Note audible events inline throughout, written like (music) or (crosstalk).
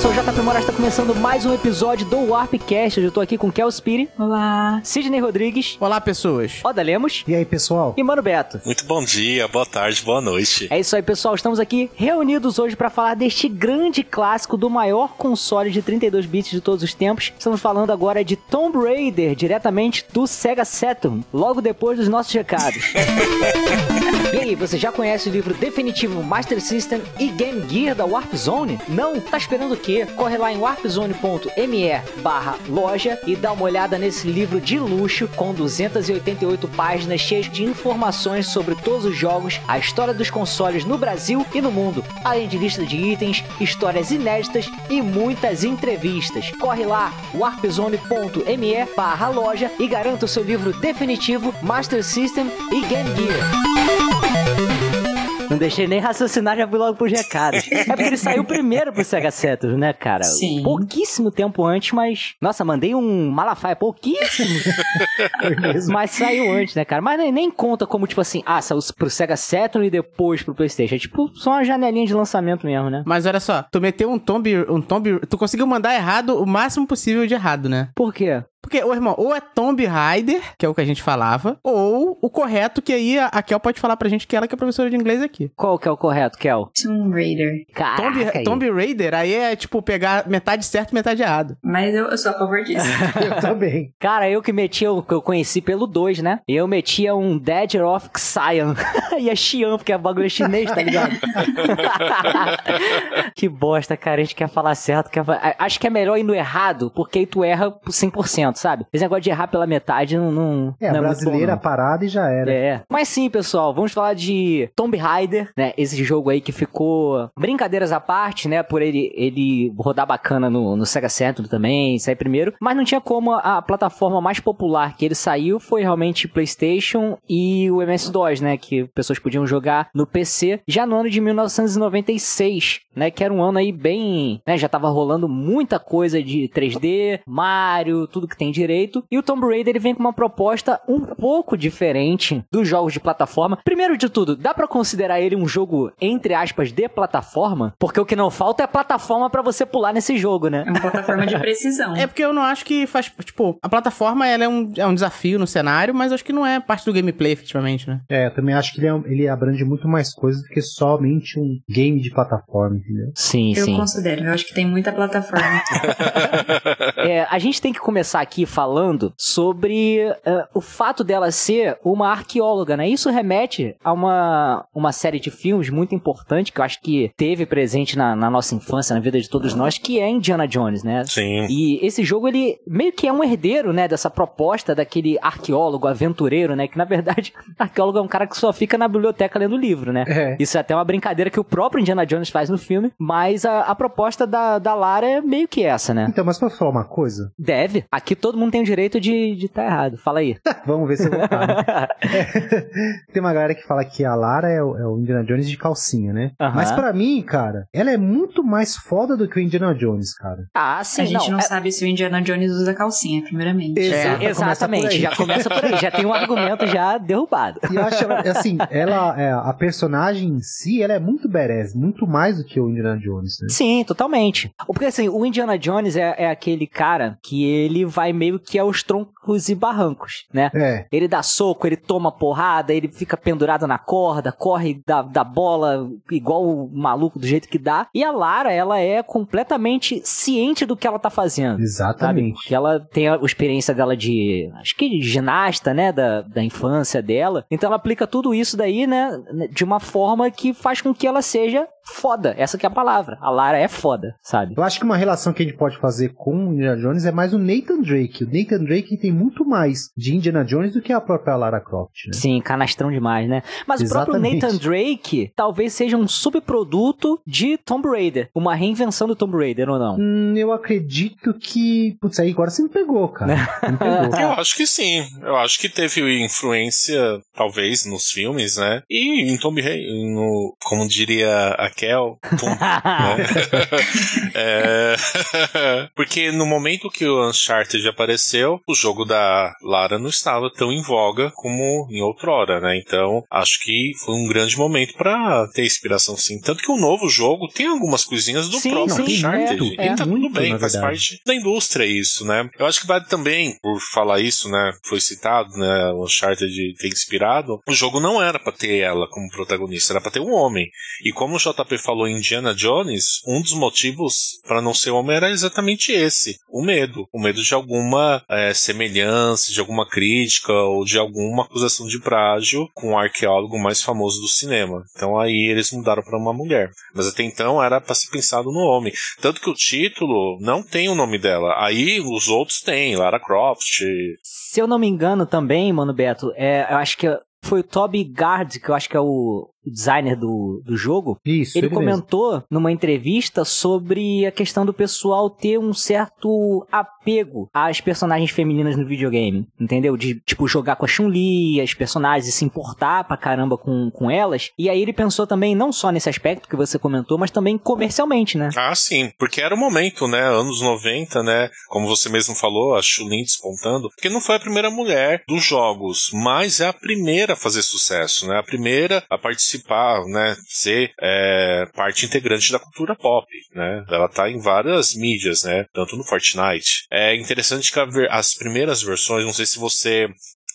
Sou o JP Moraes, está começando mais um episódio do Warpcast. Hoje eu tô aqui com Kel Spiri. Olá. Sidney Rodrigues. Olá, pessoas. Oda Lemos. E aí, pessoal? E Mano Beto. Muito bom dia, boa tarde, boa noite. É isso aí, pessoal. Estamos aqui reunidos hoje para falar deste grande clássico do maior console de 32 bits de todos os tempos. Estamos falando agora de Tomb Raider, diretamente do Sega Saturn, logo depois dos nossos recados. (laughs) e aí, você já conhece o livro definitivo Master System e Game Gear da Warp Zone? Não? Tá esperando o quê? Corre lá em warpzone.me barra loja e dá uma olhada nesse livro de luxo com 288 páginas cheias de informações sobre todos os jogos, a história dos consoles no Brasil e no mundo, além de lista de itens, histórias inéditas e muitas entrevistas. Corre lá, warpzone.me barra loja e garanta o seu livro definitivo Master System e Game Gear. Não deixei nem raciocinar, já fui logo pros (laughs) recados. É porque ele saiu primeiro pro Sega Saturn, né, cara? Sim. Pouquíssimo tempo antes, mas... Nossa, mandei um Malafaia, pouquíssimo. (laughs) mas saiu antes, né, cara? Mas nem, nem conta como, tipo assim, ah, saiu pro Sega Saturn e depois pro Playstation. É tipo só uma janelinha de lançamento mesmo, né? Mas olha só, tu meteu um tomb, um tomb, tu conseguiu mandar errado o máximo possível de errado, né? Por quê? Porque, ô irmão, ou é Tomb Raider, que é o que a gente falava, ou o correto, que aí a, Kel pode falar pra gente que ela que é professora de inglês aqui. Qual que é o correto, Kel? Tomb Raider. Caraca, Tomb, aí. Tomb Raider, aí é tipo pegar metade certo e metade errado. Mas eu, eu sou a favor disso. (laughs) (laughs) Eu também. Cara, eu que metia o que eu conheci pelo 2, né? Eu metia um Dead of Xian. (laughs) e é Xian, porque é bagulho chinês, tá ligado? que bosta, cara. A gente quer falar certo. Quer... Acho que é melhor ir no errado, porque aí tu erra por 100%, sabe? Esse negócio de errar pela metade não, não, É, não a muito bom, brasileira parada e já era. É. Mas sim, pessoal, vamos falar de Tomb Raider, né? Esse jogo aí que ficou brincadeiras à parte, né? Por ele, ele rodar bacana no, no Sega Saturn também, sair primeiro. Mas não tinha como a, a plataforma mais popular que ele saiu foi realmente PlayStation e o MS-DOS, né? Que pessoas podiam jogar no PC já no ano de 1996, né? Que era um ano aí bem. Né, já tava rolando muita coisa de 3D, Mario, tudo que tem direito. E o Tomb Raider ele vem com uma proposta um pouco diferente dos jogos de plataforma. Primeiro de tudo, dá pra considerar ele um jogo, entre aspas, de plataforma? Porque o que não falta é plataforma pra você pular nesse jogo, né? É uma plataforma de precisão. (laughs) É porque eu não acho que faz. Tipo, a plataforma ela é, um, é um desafio no cenário, mas acho que não é parte do gameplay, efetivamente, né? É, eu também acho que ele, é ele abrange muito mais coisas do que somente um game de plataforma, entendeu? Sim, eu sim. considero. Eu acho que tem muita plataforma. (laughs) É, a gente tem que começar aqui falando sobre eh, o fato dela ser uma arqueóloga, né? Isso remete a uma, uma série de filmes muito importante que eu acho que teve presente na, na nossa infância, na vida de todos nós, que é Indiana Jones, né? Sim. E esse jogo, ele meio que é um herdeiro, né, dessa proposta daquele arqueólogo, aventureiro, né, que na verdade, (laughs) arqueólogo é um cara que só fica na biblioteca lendo livro, né? É. Isso é até uma brincadeira que o próprio Indiana Jones faz no filme, mas a, a proposta da, da Lara é meio que essa, né? Então, mas posso falar uma coisa? Deve. Aqui todo mundo tem o direito de de tá errado. Fala aí. (laughs) Vamos ver se eu vou estar, né? (laughs) É. (laughs) Tem uma galera que fala que a Lara é o, é o Indiana Jones de calcinha, né? Mas pra mim, cara, ela é muito mais foda do que o Indiana Jones, cara. ah, sim, a gente não, é- sabe se o Indiana Jones usa calcinha, primeiramente. Exato. é, começa exatamente, aí. já começa por aí, já tem um argumento já derrubado. E eu acho, ela, assim, ela, é, a personagem em si, ela é muito badass, muito mais do que o Indiana Jones, né? Sim, totalmente. Porque assim, o Indiana Jones é, é aquele cara que ele vai meio que aos troncos e barrancos, né? É. Ele dá soco, ele toma porrada, ele fica pendurado na corda, corre da, da bola igual o maluco do jeito que dá. E a Lara, ela é completamente ciente do que ela tá fazendo. Sabe? Exatamente. Porque ela tem a experiência dela de. Acho que de ginasta, né? Da, da infância dela. Então ela aplica tudo isso daí, né? De uma forma que faz com que ela seja foda. Essa que é a palavra. A Lara é foda, sabe? Eu acho que uma relação que a gente pode fazer com o Indiana Jones é mais o Nathan Drake. O Nathan Drake tem muito mais de Indiana Jones do que a própria Lara Croft, né? Sim, canastrão demais, né? Mas o próprio Exatamente. Nathan Drake talvez seja um subproduto de Tomb Raider. Uma reinvenção do Tomb Raider, ou não? Hum, eu acredito que. Putz, aí agora você me pegou, cara. (laughs) Me pegou. Eu acho que sim. Eu acho que teve influência, talvez, nos filmes, né? E em Tomb Raider, no, como diria a Pum, né? (laughs) É, (laughs) Porque no momento que o Uncharted apareceu, o jogo da Lara não estava tão em voga como em outrora, né? Então, acho que foi um grande momento pra ter inspiração, sim. Tanto que o novo jogo tem algumas coisinhas do Sim, próprio sim, Uncharted. e é tá tudo muito, bem, na faz verdade. parte da indústria isso, né? Eu acho que vale também, por falar isso, né? Foi citado, né? O Uncharted ter inspirado. O jogo não era pra ter ela como protagonista, era pra ter um homem. E como o JP falou em Indiana Jones, um dos motivos pra não ser homem era exatamente esse: o medo. O medo de alguma eh, semelhança, de alguma crítica ou de alguma acusação de plágio com o arqueólogo mais famoso do cinema. Então aí eles mudaram pra uma mulher. Mas até então era pra ser pensado no homem. Tanto que o título não tem o nome dela. Aí os outros têm, Lara Croft. Se eu não me engano também, mano Beto, é, eu acho que foi o Toby Gard, que eu acho que é o designer do, do jogo. Isso, Ele ele mesmo. comentou numa entrevista sobre a questão do pessoal ter um certo apego às personagens femininas no videogame, entendeu? De, tipo, jogar com a Chun-Li, as personagens, e se importar pra caramba com, com elas. E aí ele pensou também, não só nesse aspecto que você comentou, mas também comercialmente, né? Ah, sim, porque era o momento, né? Anos 90, né? Como você mesmo falou, a Chulin despontando. Porque não foi a primeira mulher dos jogos, mas é a primeira a fazer sucesso, né? A primeira a participar, né? Ser é, parte integrante da cultura pop, né? Ela tá em várias mídias, né? Tanto no Fortnite. É interessante que as primeiras versões, não sei se você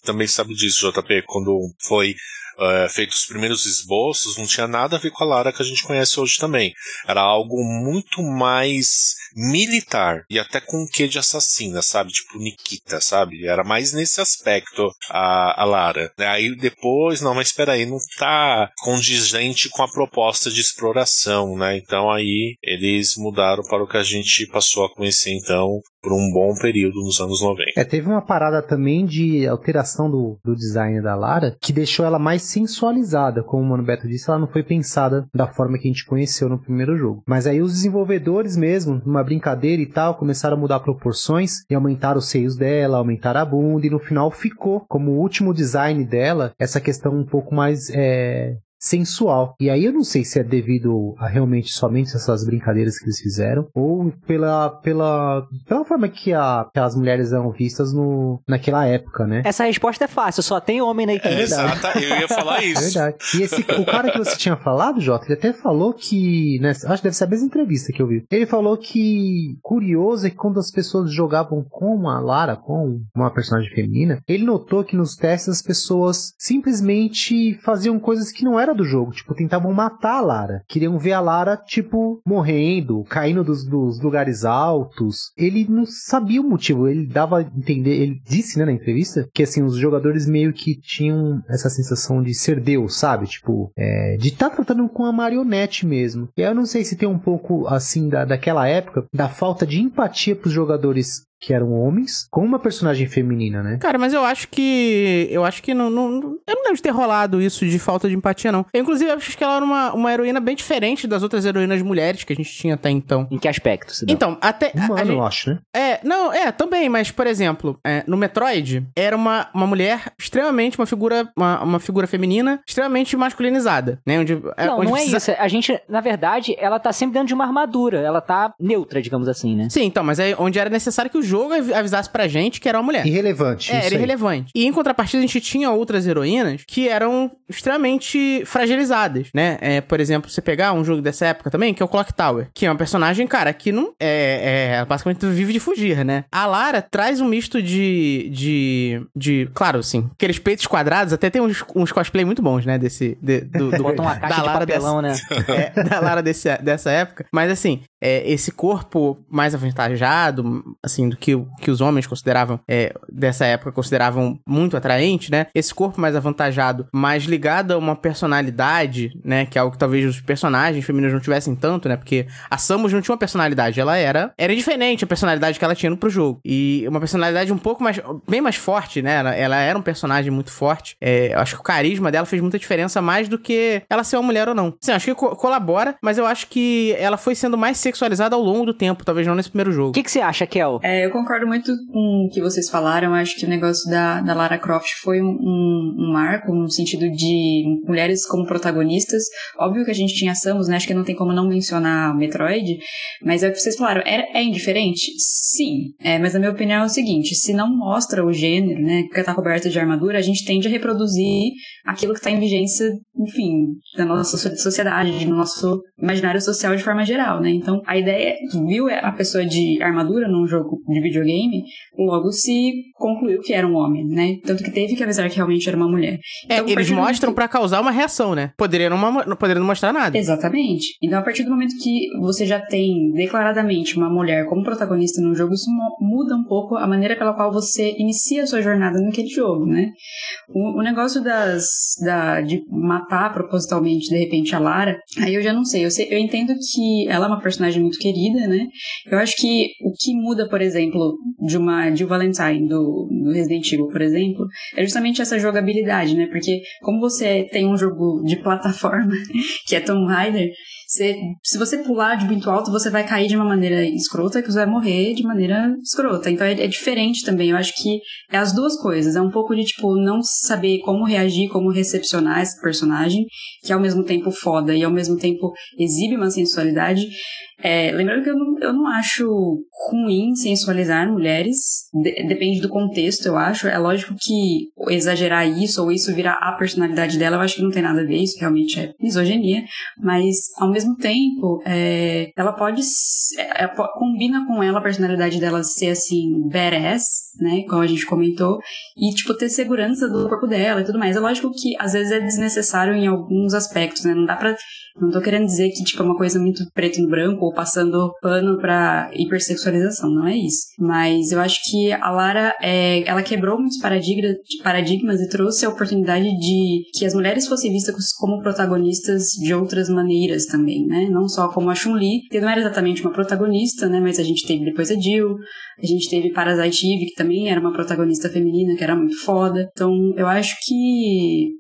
também sabe disso, JP, quando foi é, feito os primeiros esboços, não tinha nada a ver com a Lara que a gente conhece hoje também. Era algo muito mais militar e até com um quê de assassina, sabe? Tipo Nikita, sabe? Era mais nesse aspecto a, a Lara. Aí depois, não, mas espera aí, não tá condizente com a proposta de exploração, né? Então aí eles mudaram para o que a gente passou a conhecer então por um bom período nos anos 90. É, teve uma parada também de alteração do, do design da Lara que deixou ela mais sensualizada. Como o Mano Beto disse, ela não foi pensada da forma que a gente conheceu no primeiro jogo. Mas aí os desenvolvedores mesmo, numa brincadeira e tal, começaram a mudar proporções e aumentar os seios dela, aumentar a bunda e no final ficou como o último design dela essa questão um pouco mais é, sensual. E aí eu não sei se é devido a realmente somente essas brincadeiras que eles fizeram ou pela pela pela forma que, a, que as mulheres eram vistas no naquela época, né? Essa resposta é fácil, só tem homem na equipe. É, exata, eu ia falar É isso. verdade. E esse, o cara que você tinha falado, Jota, ele até falou que. Né, acho que deve ser a mesma entrevista que eu vi. Ele falou que curioso é que quando as pessoas jogavam com a Lara, com uma personagem feminina, ele notou que nos testes as pessoas simplesmente faziam coisas que não era do jogo. Tipo, tentavam matar a Lara. Queriam ver a Lara, tipo, morrendo, caindo dos, dos lugares altos. Ele não sabia o motivo. Ele dava a entender. Ele disse, né, na entrevista, que assim, os jogadores meio que tinham essa sensação de ser Deus, sabe? Tipo, é, de estar tratando com a marionete mesmo. E eu não sei se tem um pouco, assim, da, daquela época, da falta de empatia pros jogadores que eram homens, com uma personagem feminina, né? Cara, mas eu acho que. Eu acho que não, não. Eu não lembro de ter rolado isso de falta de empatia, não. Eu, inclusive, acho que ela era uma, uma heroína bem diferente das outras heroínas mulheres que a gente tinha até então. Em que aspecto? Então, até. a- a Humano, gente- eu acho, né? É, não, é, também, mas, por exemplo, é, no Metroid, era uma, uma mulher extremamente, uma figura, uma, uma figura feminina, extremamente masculinizada, né? Onde, é, Não, onde não é precisa- isso. A gente, na verdade, ela tá sempre dentro de uma armadura. Ela tá neutra, digamos assim, né? Sim, então, mas é onde era necessário que o jogo avi- avisasse pra gente que era uma mulher. Irrelevante. É, isso era aí. irrelevante. E em contrapartida, a gente tinha outras heroínas que eram extremamente fragilizadas, né? É, por exemplo, você pegar um jogo dessa época também, que é o Clock Tower, que é uma personagem, cara, que não. É, é basicamente vive de fugir, né? A Lara traz um misto de. de. de claro, assim, aqueles peitos quadrados, até tem uns, uns cosplay muito bons, né? Desse. de- do, do, Bota uma (laughs) da caixa de Lara papelão, né? (laughs) é, da Lara desse, dessa época. Mas assim, é, esse corpo mais avantajado, assim, do que, que os homens consideravam, é, dessa época, consideravam muito atraente, né? Esse corpo mais avantajado, mais ligado a uma personalidade, né? Que é algo que talvez os personagens femininos não tivessem tanto, né? Porque a Samus não tinha uma personalidade, ela era... Era diferente a personalidade que ela tinha pro jogo. E uma personalidade um pouco mais... Bem mais forte, né? Ela, ela era um personagem muito forte. É, eu acho que o carisma dela fez muita diferença mais do que ela ser uma mulher ou não. Sim, acho que co- colabora, mas eu acho que ela foi sendo mais sexualizada ao longo do tempo, talvez não nesse primeiro jogo. O que, que você acha, Kel? É, eu concordo muito com o que vocês falaram. Acho que o negócio da, da Lara Croft foi um, um, um marco no sentido de mulheres como protagonistas. Óbvio que a gente tinha Samus, né? Acho que não tem como não mencionar o Metroid. Mas é o que vocês falaram. É, é indiferente? Sim. É, mas a minha opinião é o seguinte: se não mostra o gênero, né? Que tá coberto de armadura, a gente tende a reproduzir aquilo que tá em vigência, enfim, da nossa so- sociedade, do nosso imaginário social de forma geral, né? Então, a ideia, viu a pessoa de armadura num jogo de videogame, logo se concluiu que era um homem, né? Tanto que teve que avisar que realmente era uma mulher. É, Então, eles mostram momento- pra causar uma reação, né? Poderia não, ma- não mostrar nada. Exatamente. Então, a partir do momento que você já tem declaradamente uma mulher como protagonista no jogo, isso muda um pouco a maneira pela qual você inicia a sua jornada naquele jogo, né? O, o negócio das, da, de matar propositalmente, de repente, a Lara, aí eu já não sei. Eu, sei. eu entendo que ela é uma personagem muito querida, né? Eu acho que o que muda, por exemplo, de uma de Valentine, do, do Resident Evil, por exemplo, é justamente essa jogabilidade, né? Porque como você tem um jogo de plataforma, (laughs) que é Tomb Raider, você, se você pular de muito alto, você vai cair de uma maneira escrota, que você vai morrer de maneira escrota. Então é, é diferente também. Eu acho que é as duas coisas. É um pouco de, tipo, não saber como reagir, como recepcionar esse personagem, que é ao mesmo tempo foda e ao mesmo tempo exibe uma sensualidade. É, lembrando que eu não, eu não acho ruim sensualizar mulheres, de- depende do contexto, eu acho. É lógico que exagerar isso ou isso virar a personalidade dela, eu acho que não tem nada a ver, isso realmente é misoginia, mas ao mesmo tempo, é, ela pode. é, é, combina com ela a personalidade dela ser assim, badass, né? Como a gente comentou, e tipo, ter segurança do corpo dela e tudo mais. É lógico que às vezes é desnecessário em alguns aspectos, né? Não dá pra. Não tô querendo dizer que, tipo, é uma coisa muito preto no branco ou passando pano pra hipersexualização, não é isso. Mas eu acho que a Lara, é, ela quebrou muitos paradigmas, paradigmas e trouxe a oportunidade de que as mulheres fossem vistas como protagonistas de outras maneiras também, né? Não só como a Chun-Li, que não era exatamente uma protagonista, né? Mas a gente teve depois a Jill, a gente teve Parasite Eve, que também era uma protagonista feminina, que era muito foda. Então, eu acho que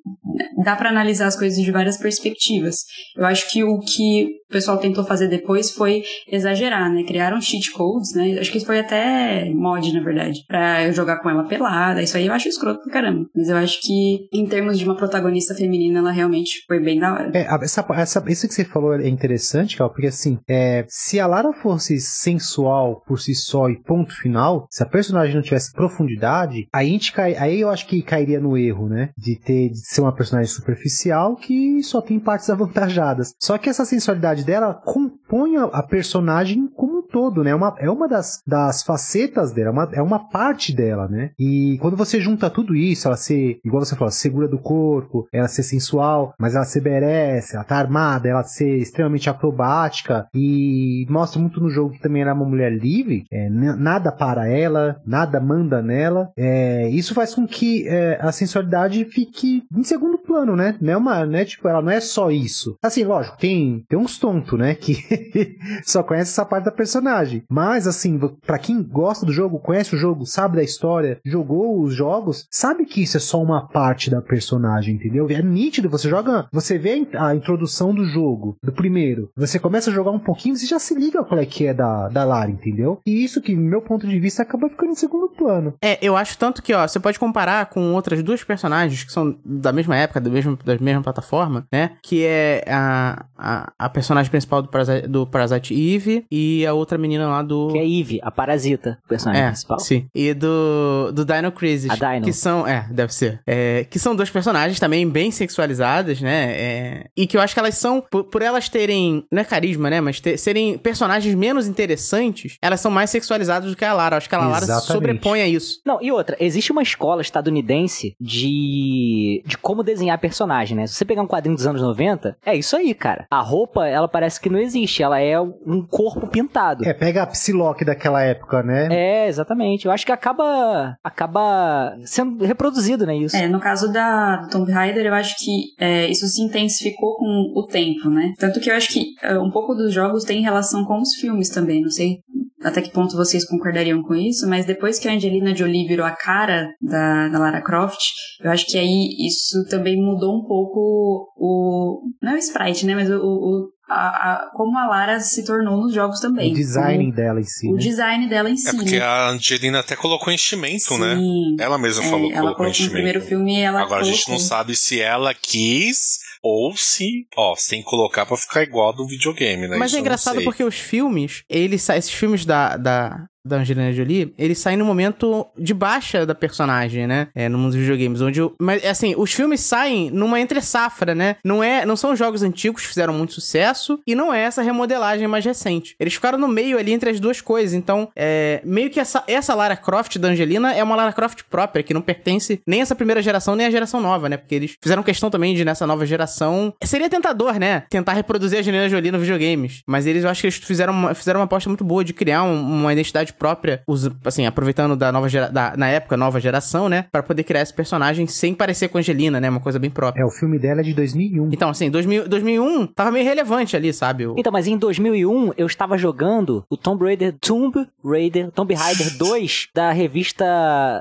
dá pra analisar as coisas de várias perspectivas. Eu acho que o que o pessoal tentou fazer depois foi exagerar, né? Criaram cheat codes, né? Acho que foi até mod, na verdade, pra eu jogar com ela pelada. Isso aí eu acho escroto pra caramba. Mas eu acho que, em termos de uma protagonista feminina, ela realmente foi bem da hora. É, essa, essa, isso que você falou é interessante, Cal, porque assim, é, se a Lara fosse sensual por si só e ponto final, se a personagem não tivesse profundidade, aí, a gente cai, aí eu acho que cairia no erro, né? De ter de ser uma personagem superficial que só tem partes (laughs) avantajadas. Só que essa sensualidade dela compõe a, personagem como um todo, né? É uma, é uma das, das facetas dela, é uma, é uma parte dela, né? E quando você junta tudo isso, ela ser, igual você falou, segura do corpo, ela ser sensual, mas ela ser merece, ela tá armada, ela ser extremamente acrobática e mostra muito no jogo que também era uma mulher livre, é, nada para ela, nada manda nela. É, isso faz com que é, a sensualidade fique em segundo plano, né? Não é uma, né? Tipo, ela não é só isso. Assim, lógico, tem, tem uns tontos, né? Que (laughs) só conhece essa parte da personagem. Mas, assim, pra quem gosta do jogo, conhece o jogo, sabe da história, jogou os jogos, sabe que isso é só uma parte da personagem, entendeu? É nítido, você joga, você vê a in- a introdução do jogo, do primeiro, você começa a jogar um pouquinho, você já se liga qual é que é da, da Lara, entendeu? E isso que, meu ponto de vista, acaba ficando em segundo plano. É, eu acho tanto que, ó, você pode comparar com outras duas personagens que são da mesma época, da mesma, da mesma plataforma, né? Que é a, a, a personagem principal do Parasite, do Parasite Eve e a outra menina lá do. Que é Eve, a parasita, o personagem É, principal. sim. E do, do Dino Crisis. A Dino. Que são, é, deve ser. É, que são duas personagens também bem sexualizadas, né? É, e que eu acho que elas são, por, por elas terem, não é carisma, né? Mas ter- serem personagens menos interessantes, elas são mais sexualizadas do que a Lara. Eu acho que a Lara se sobrepõe a isso. Não, e outra, existe uma escola estadunidense de, de como desenhar personagem, né? Se você pegar um quadrinho dos anos 90, é isso aí, cara. A roupa, ela parece que não existe, ela é um corpo pintado. É, pega a Psylocke daquela época, né? É, exatamente. Eu acho que acaba acaba sendo reproduzido, né, isso. É, no caso da do Tomb Raider, eu acho que é, isso se intensificou com o tempo, né? Tanto que eu acho que é, um pouco dos jogos tem relação com os filmes também. Não sei até que ponto vocês concordariam com isso, mas depois que a Angelina Jolie virou a cara da, da Lara Croft, eu acho que aí isso também mudou um pouco o. Não é o sprite, né? Mas o, o a, a, como a Lara se tornou nos jogos também. O design dela em si. O né? design dela em si. É porque né? a Angelina até colocou enchimento, né? Sim. Ela mesma É, falou que ela colocou colocou no enchimento. primeiro filme ela Agora a gente não colocou. sabe se ela quis ou se, ó, que colocar pra ficar igual do videogame, né? Mas Isso é eu não engraçado porque os filmes, eles esses filmes da, da, da Angelina Jolie, eles saem no momento de baixa da personagem, né? É, no mundo dos videogames, onde... o- mas, assim, os filmes saem numa entre-safra, né? Não, é, não são jogos antigos que fizeram muito sucesso e não é essa remodelagem mais recente. Eles ficaram no meio ali entre as duas coisas, então, é, meio que essa, essa Lara Croft da Angelina é uma Lara Croft própria, que não pertence nem a essa primeira geração, nem à geração nova, né? Porque eles fizeram questão também de, nessa nova geração... Seria tentador, né? Tentar reproduzir a Angelina Jolie no videogames. Mas eles, eu acho que eles fizeram uma, fizeram uma aposta muito boa de criar um- uma identidade própria, assim, aproveitando da nova gera, da, na época, nova geração, né? Pra poder criar esse personagem sem parecer com a Angelina, né? Uma coisa bem própria. É, o filme dela é de 2001. Então, assim, 2000, 2001 tava meio relevante ali, sabe? O- Então, mas em 2001 eu estava jogando o Tomb Raider Tomb Raider, Tomb Raider (laughs) 2 da revista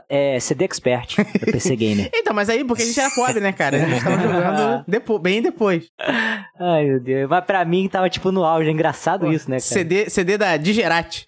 é, CD Expert, da PC Gamer. (laughs) Então, mas aí, porque a gente era pobre, né, cara? A gente tava (laughs) jogando depo- bem depois. Ai, meu Deus. Mas pra mim tava tipo no auge. É engraçado isso, né, cara? CD, CD da Digerati.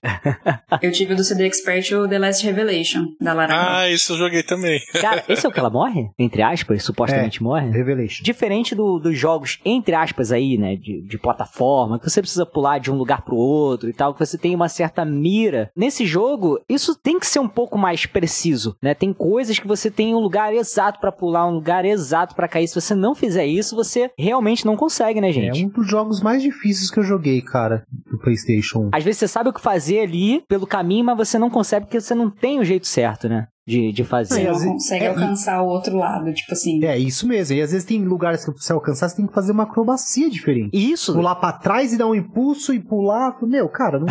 Eu tive do CD Expert o The Last Revelation, da Lara Croft. Ah, isso eu joguei também. Cara, esse é o que ela morre? Entre aspas, supostamente morre? Revelation. Diferente do- dos jogos, entre aspas, aí, né, de, de plataforma, que você precisa pular de um lugar pro outro e tal, que você tem uma certa mira. Nesse jogo, isso tem que ser um pouco mais preciso, né? Tem coisas que você tem um lugar exato pra pular, um lugar exato pra cair. Se você não fizer isso, você realmente não consegue, né, É gente? um dos jogos mais difíceis que eu joguei, cara, do PlayStation 1. Às vezes você sabe o que fazer ali pelo caminho, mas você não consegue porque você não tem o jeito certo, né? De, de Você fazer. não às vezes- consegue é, alcançar o outro lado, tipo assim. É, isso mesmo. E às vezes tem lugares que pra você alcançar, você tem que fazer uma acrobacia diferente. Isso, Pular pra trás e dar um impulso e pular. Meu, cara, não...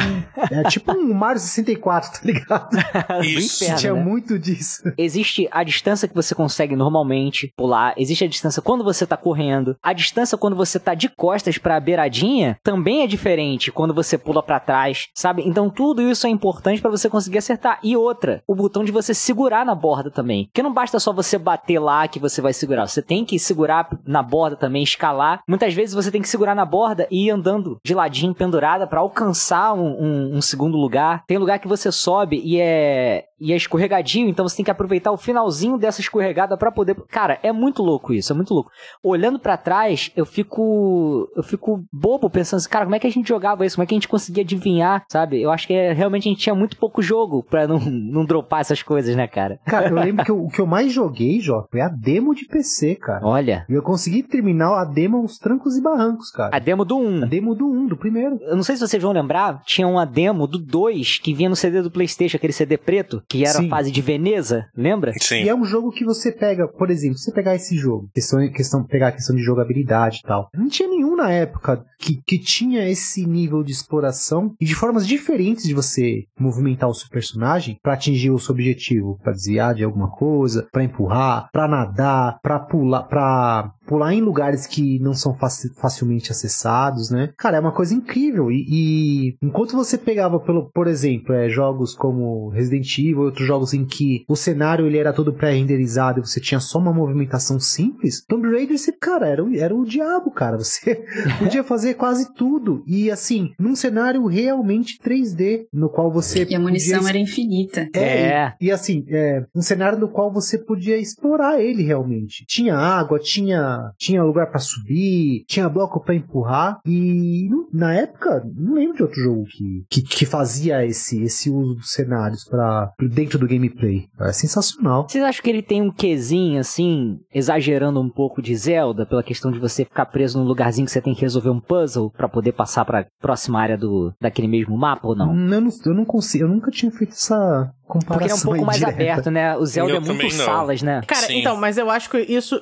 é tipo um (laughs) Mario 64, tá ligado? (laughs) do Isso. inferno, Tinha né? muito disso. Existe a distância que você consegue normalmente pular, existe a distância quando você tá correndo, a distância quando você tá de costas pra beiradinha também é diferente quando você pula pra trás, sabe? Então tudo isso é importante pra você conseguir acertar. E outra, o botão de você segurar na borda também. Porque não basta só você bater lá que você vai segurar, você tem que segurar na borda também, escalar. Muitas vezes você tem que segurar na borda e ir andando de ladinho pendurada pra alcançar um, um- um segundo lugar. Tem lugar que você sobe e é e é escorregadinho, então você tem que aproveitar o finalzinho dessa escorregada pra poder. Cara, é muito louco isso, é muito louco. Olhando pra trás, eu fico eu fico bobo pensando assim, cara, como é que a gente jogava isso? Como é que a gente conseguia adivinhar, sabe? Eu acho que é, realmente a gente tinha muito pouco jogo pra não, não dropar essas coisas, né, cara? Cara, eu lembro que eu- (laughs) o que eu mais joguei, Jó, foi a demo de PC, cara. Olha, E eu consegui terminar a demo aos trancos e barrancos, cara. a demo do 1. A demo do 1, do primeiro. Eu não sei se vocês vão lembrar, tinha uma demo do 2 que vinha no CD do PlayStation, aquele CD preto, que era Sim. a fase de Veneza, lembra? Sim. E é um jogo que você pega, por exemplo, se você pegar esse jogo, questão, questão, pegar a questão de jogabilidade e tal, não tinha nenhum na época que, que tinha esse nível de exploração e de formas diferentes de você movimentar o seu personagem pra atingir o seu objetivo, Pra desviar de alguma coisa, pra empurrar, pra nadar, pra pular, para pular em lugares que não são faci- facilmente acessados, né? Cara, é uma coisa incrível. E, e enquanto você pegava, pelo, por exemplo, é, jogos como Resident Evil, outros jogos em que o cenário ele era todo pré-renderizado e você tinha só uma movimentação simples, Tomb Raider, você, cara, era, o- era o diabo, cara. Você (laughs) podia fazer quase tudo. E assim, num cenário realmente 3D, no qual você. E a munição podia era infinita. é, É. E, e assim, é, um cenário no qual você podia explorar ele realmente. Tinha água, tinha, tinha lugar pra subir, tinha bloco pra empurrar. E na época, não lembro de outro jogo que, que, que fazia esse, esse uso dos cenários para dentro do gameplay. É sensacional. Vocês acham que ele tem um quesinho, assim, exagerando um pouco de Zelda, pela questão de você ficar preso num lugarzinho que você tem que resolver um puzzle pra poder passar pra próxima área do, daquele mesmo mapa ou não? Eu, não, eu não consigo, eu nunca tinha feito essa Porque ele é um pouco mais indireta. aberto, né? O Zelda Eu é muito salas, né? Cara, Sim. então, mas eu acho que isso,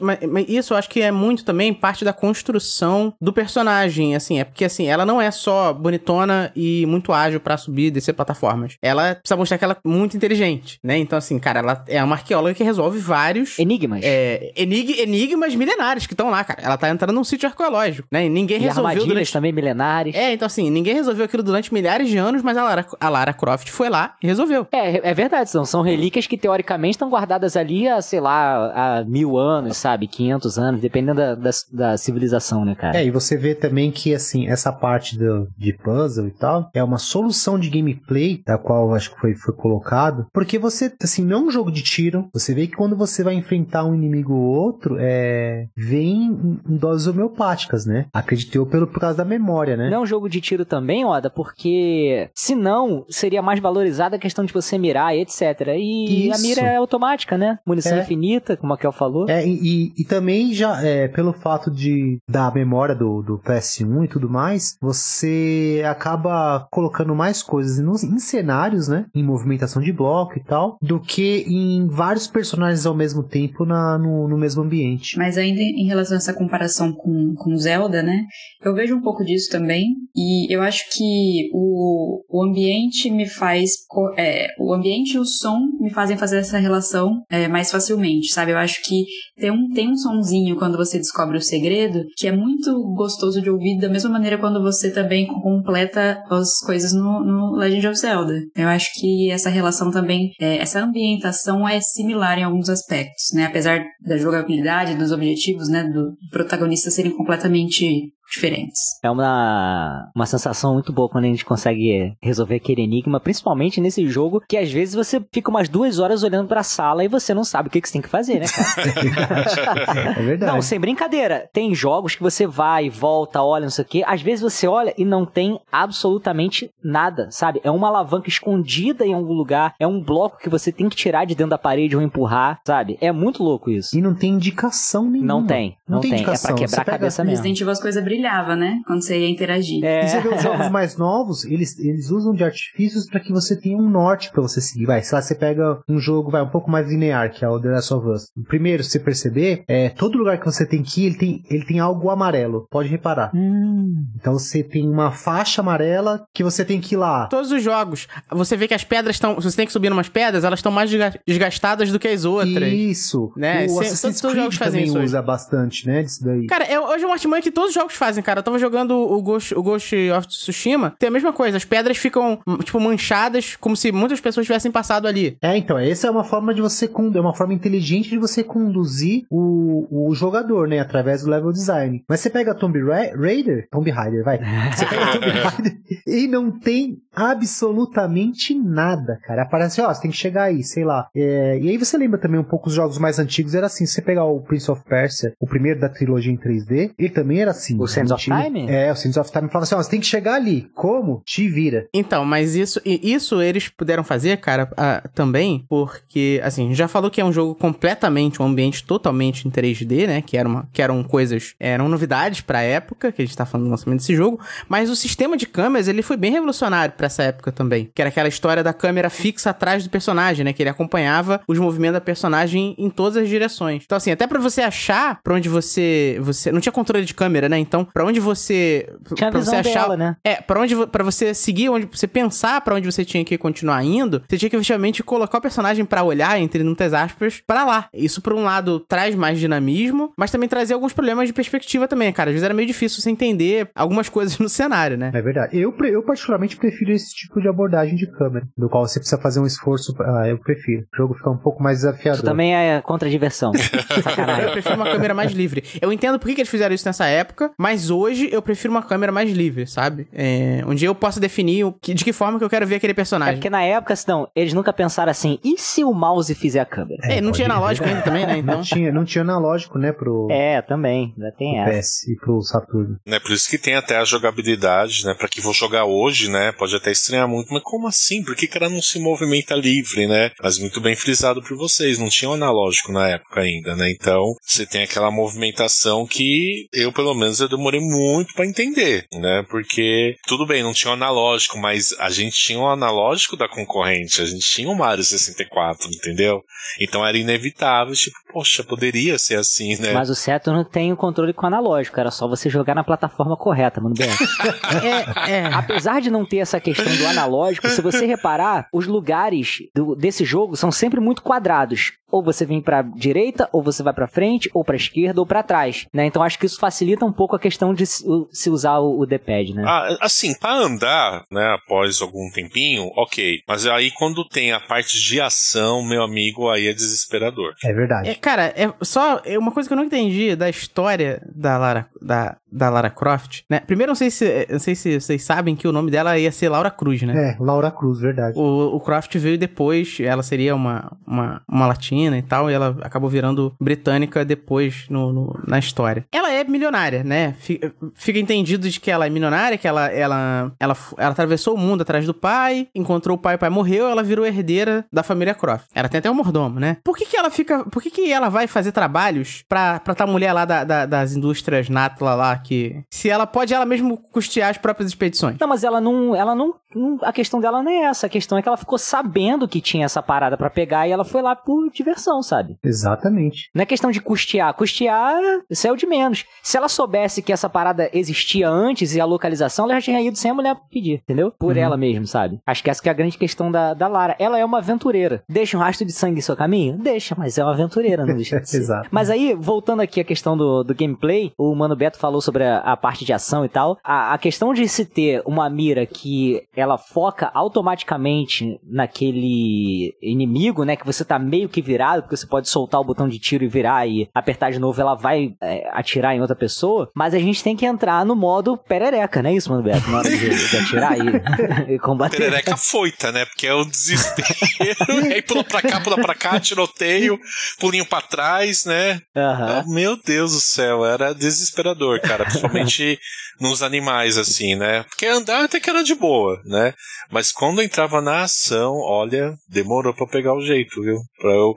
isso eu acho que é muito também parte da construção do personagem, assim, é porque assim, ela não é só bonitona e muito ágil pra subir e descer plataformas. Ela precisa mostrar que ela é muito inteligente, né? Então assim, cara, ela é uma arqueóloga que resolve vários Enigmas. é, enig- enigmas milenares que estão lá, cara. Ela tá entrando num sítio arqueológico, né? E ninguém e resolveu armadilhas durante também milenares. É, então assim, ninguém resolveu aquilo durante milhares de anos, mas a Lara, a Lara Croft foi lá e resolveu. É, é verdade, são, são relíquias que teoricamente estão guardadas ali há, sei lá, há mil anos, sabe? 500 anos, dependendo da, da, da civilização, né, cara? É, e você vê também que, assim, essa parte do, de puzzle e tal é uma solução de gameplay, da qual acho que foi, foi colocado, porque você, assim, não é um jogo de tiro, você vê que quando você vai enfrentar um inimigo ou outro, é, vem em, em doses homeopáticas, né? Acredito eu pelo, por causa da memória, né? Não é um jogo de tiro também, Oda, porque senão seria mais valorizada a questão de você mirar e etc. E a Isso. mira é automática, né? Munição É. infinita, como a Kel falou. É, e, e- também já é, pelo fato de da memória do, do PS1 e tudo mais, você acaba colocando mais coisas nos- em cenários, né? Em movimentação de bloco e tal, do que em vários personagens ao mesmo tempo na, no, no mesmo ambiente. Mas ainda em relação a essa comparação com, com Zelda, né? Eu vejo um pouco disso também. E eu acho que o, o ambiente me faz. é, o ambiente e o som me fazem fazer essa relação é, mais facilmente, sabe? Eu acho que tem um, tem um sonzinho quando você descobre o segredo que é muito gostoso de ouvir, da mesma maneira quando você também completa as coisas no, no Legend of Zelda. Eu acho que essa relação também, é, essa ambientação é similar em alguns aspectos, né? Apesar da jogabilidade, dos objetivos, né, do protagonista serem completamente diferentes. É uma, uma sensação muito boa quando a gente consegue resolver aquele enigma, principalmente nesse jogo que às vezes você fica umas duas horas olhando pra sala e você não sabe o que, que você tem que fazer, né, cara? (laughs) É verdade. Não, sem brincadeira. Tem jogos que você vai, volta, olha, não sei o quê. Às vezes você olha e não tem absolutamente nada, sabe? É uma alavanca escondida em algum lugar, é um bloco que você tem que tirar de dentro da parede ou empurrar, sabe? É muito louco isso. E não tem indicação nenhuma. Não tem, não, tem. É indicação. pra Você quebrar a cabeça mesmo. Resident Evil as coisas brilhavam, né? Quando você ia interagir. É. E você vê os jogos (laughs) mais novos, eles, eles usam de artifícios para que você tenha um norte para você seguir. Vai, sei lá, você pega um jogo vai um pouco mais linear, que é o The Last of Us. Primeiro, se você perceber, é, todo lugar que você tem que ir, ele tem, ele tem algo amarelo. Pode reparar. Hum, Então você tem uma faixa amarela que você tem que ir lá. Todos os jogos, você vê que as pedras estão. Se você tem que subir umas pedras, elas estão mais desga- desgastadas do que as outras. Isso. Né? O Assassin's todos os jogos Creed fazem também isso hoje. usa bastante, né? Disso daí. Cara, é, hoje é uma artimanha que todos os jogos fazem, cara. Eu tava jogando o Ghost, o Ghost of Tsushima, tem a mesma coisa. As pedras ficam, tipo, manchadas, como se muitas pessoas tivessem passado ali. É, então, essa é uma forma de você é uma forma inteligente de você conduzir o, o jogador, né, através do level design. Mas você pega Tomb Ra Raider, Tomb Raider, vai. Você pega Tomb (laughs) Raider e não tem absolutamente nada, cara. Aparece, ó, você tem que chegar aí, sei lá. É, e aí você lembra também um pouco os jogos mais antigos, era assim, se você pegar o Prince of Persia, o primeiro da trilogia em 3D, ele também era assim. O Sands of Time? É, o Sands of Time falava assim, ó, você tem que chegar ali. Como? Te vira. Então, mas isso, isso eles puderam fazer, cara, ah, também, porque, assim, já falou que é um jogo completamente, um ambiente totalmente em 3D, né? Que, era uma, que eram coisas, eram novidades pra época, que a gente tá falando do lançamento desse jogo, mas o sistema de câmeras, ele foi bem revolucionário pra essa época também. Que era aquela história da câmera fixa atrás do personagem, né? Que ele acompanhava os movimentos da personagem em todas as direções. Então, assim, até pra você achar pra onde você. você não tinha controle de câmera, né? Então, pra onde você. Tinha a pra visão você achar. dela, né? É, pra onde pra você seguir, onde você pensar pra onde você tinha que continuar indo, você tinha que efetivamente colocar o personagem pra olhar, entre muitas aspas, pra lá. Isso, por um lado, traz mais dinamismo, mas também trazia alguns problemas de perspectiva também, cara. Às vezes era meio difícil você entender algumas coisas no cenário, né? É verdade. Eu, eu particularmente prefiro esse tipo de abordagem de câmera, no qual você precisa fazer um esforço. Ah, eu prefiro. O jogo fica um pouco mais desafiador. Isso também é contra a diversão. (laughs) Eu prefiro uma câmera mais livre. Eu entendo por que que eles fizeram isso nessa época, mas hoje eu prefiro uma câmera mais livre, sabe? É, onde eu posso definir o que- de que forma que eu quero ver aquele É personagem. porque na época, senão, eles nunca pensaram assim, e se o mouse fizer a câmera? É, não tinha analógico ainda também, né? (laughs) Então. Não tinha, não tinha analógico, né, pro, É, também, ainda tem pro essa. PS e pro Saturno. Né, por isso que tem até a jogabilidade, né? Pra que vou jogar hoje, né? Pode até estranhar muito, mas como assim? Por que, que ela não se movimenta livre, né? Mas muito bem frisado por vocês, não tinha um analógico na época ainda, né? Então, você tem aquela movimentação que eu, pelo menos, eu demorei muito para entender, né? Porque, tudo bem, não tinha o analógico, mas a gente tinha o analógico da concorrente, a gente tinha o Mario 64, entendeu? Então era inevitável, tipo, poxa, poderia ser assim, né? Mas o Saturn tem o controle com analógico, era só você jogar na plataforma correta, mano. Bem. (laughs) É, é. Apesar de não ter essa questão do analógico, se você reparar, os lugares do- desse jogo são sempre muito quadrados. Ou você vem pra direita, ou você vai pra frente, ou pra esquerda, ou pra trás, né? Então acho que isso facilita um pouco a questão de se usar o, D-pad, né? Ah, assim, pra andar, né, após algum tempinho, ok. Mas aí quando tem a parte de ação, meu amigo, aí é desesperador. É verdade. É, cara, é só é uma coisa que eu não entendi da história da Lara, da, da Lara Croft, né? Primeiro, não sei, se, não sei se vocês sabem que o nome dela ia ser Laura Cruz, né? É, Laura Cruz, verdade. O, o Croft veio depois, ela seria uma, uma, uma latina e tal, e ela acabou virando britânica depois no, no- na história. Ela é milionária, né? Fica, fica entendido de que ela é milionária, que ela, ela, ela, ela atravessou o mundo atrás do pai, encontrou o pai, o pai morreu, ela virou herdeira da família Croft. Ela tem até um mordomo, né? Por que que ela fica... Por que que ela vai fazer trabalhos pra, pra tal mulher lá da, da- das indústrias Natla lá, que... Se ela pode ela mesmo custear as próprias expedições? Não, mas ela não, ela não, não- a questão dela não é essa, a questão é que ela ficou sabendo que tinha essa parada pra pegar e ela foi lá por diversão, sabe? Exatamente. Não é questão de custear, custear, isso é o de menos. Se ela soubesse que essa parada existia antes e a localização, ela já tinha ido sem a mulher pedir, entendeu? Por Uhum. ela mesmo, sabe? Acho que essa que é a grande questão da, da Lara. Ela é uma aventureira. Deixa um rastro de sangue em seu caminho? Deixa, mas é uma aventureira, não (laughs) deixa de ser. Exato. Mas aí, voltando aqui à questão do, do gameplay, o Mano Beto falou sobre a, a parte de ação e tal. A, a questão de se ter uma mira que ela foca automaticamente naquele inimigo, né? Que você tá meio que virado, porque você pode soltar o botão de tiro e virar e apertar de novo, ela vai é, atirar em outra pessoa. Mas a gente tem que entrar no modo perereca, não é isso, Mano Beto? Na hora de, de atirar e, e combater. Perereca foita, né? Porque é o desespero. (laughs) e aí pula pra cá, pula pra cá, tiroteio, pulinho pra trás, né? Aham. Ah, meu Deus do céu, era desesperador, cara. Principalmente (laughs) nos animais, assim, né? Porque andar até que era de boa, né? Mas quando entrava na ação, olha, demorou pra pegar o jeito, viu? Pra eu,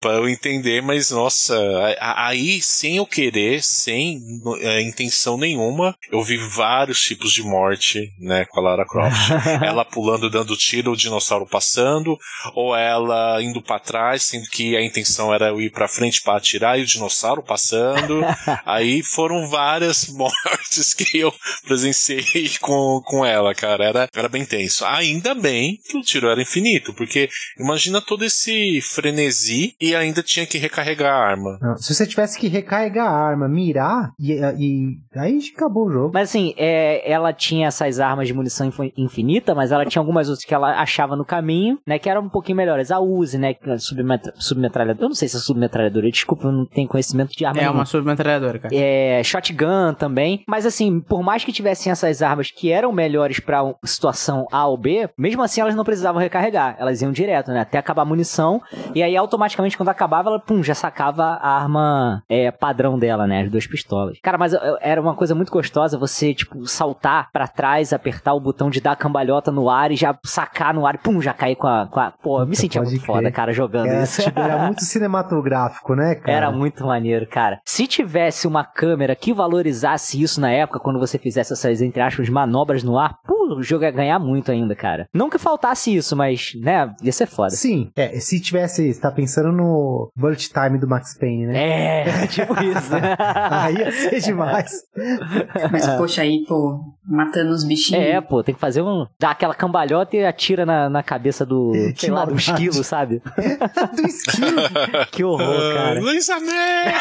pra eu entender, mas nossa, aí sem eu querer, sem é, intenção nenhuma, eu vi vários tipos de morte, né, com a Lara Croft. (laughs) ela pulando, dando tiro, o dinossauro passando, ou ela indo pra trás, sendo que a intenção era eu ir pra frente pra atirar e o dinossauro passando. (laughs) Aí foram várias (laughs) mortes que eu presenciei com, com ela, cara. Era, era bem tenso. Ainda bem que o tiro era infinito, porque imagina todo esse frenesi e ainda tinha que recarregar a arma. Não, se você tivesse que recarregar a arma, mirar, e, e aí acabou o jogo. Mas assim, é, ela tinha essas armas de munição infin- infinita, mas ela tinha algumas outras que ela achava no caminho, né? Que eram um pouquinho melhores. A Uzi, né? é submetra- Submetralhadora. Eu não sei se é submetralhadora, desculpa, eu não tenho conhecimento de arma É nenhuma. uma submetralhadora, cara. É, shotgun também. Mas assim, por mais que tivessem essas armas que eram melhores pra um- situação A ou B, mesmo assim elas não precisavam recarregar. Elas iam direto, né? Até acabar a munição. E aí automaticamente quando acabava, ela, pum, já sacava a arma é, padrão dela, né? As duas pistolas. Cara, mas eu- era uma coisa muito gostosa você, tipo, saltar pra trás, apertar o botão de dar a cambalhota no ar e já sacar no ar e pum, já cair com a. Com a... Pô, eu me sentia muito crer. foda, cara, jogando Era, isso. tipo, era muito (laughs) cinematográfico, né, cara? Era muito maneiro, cara. Se tivesse uma câmera que valorizasse isso na época, quando você fizesse essas, entre aspas, manobras no ar, pô, o jogo ia ganhar muito ainda, cara. Não que faltasse isso, mas, né, ia ser foda. Sim, é, se tivesse, você tá pensando no bullet time do Max Payne, né? É, (laughs) tipo isso. (laughs) Aí ia ser demais. Mas, poxa, aí, pô, matando os bichinhos. É, pô, tem que fazer um. dar aquela cambalhota e atira na, na cabeça do. É, sei que lá, do esquilo, sabe? (laughs) do esquilo. Que horror, cara. Luiz Amé!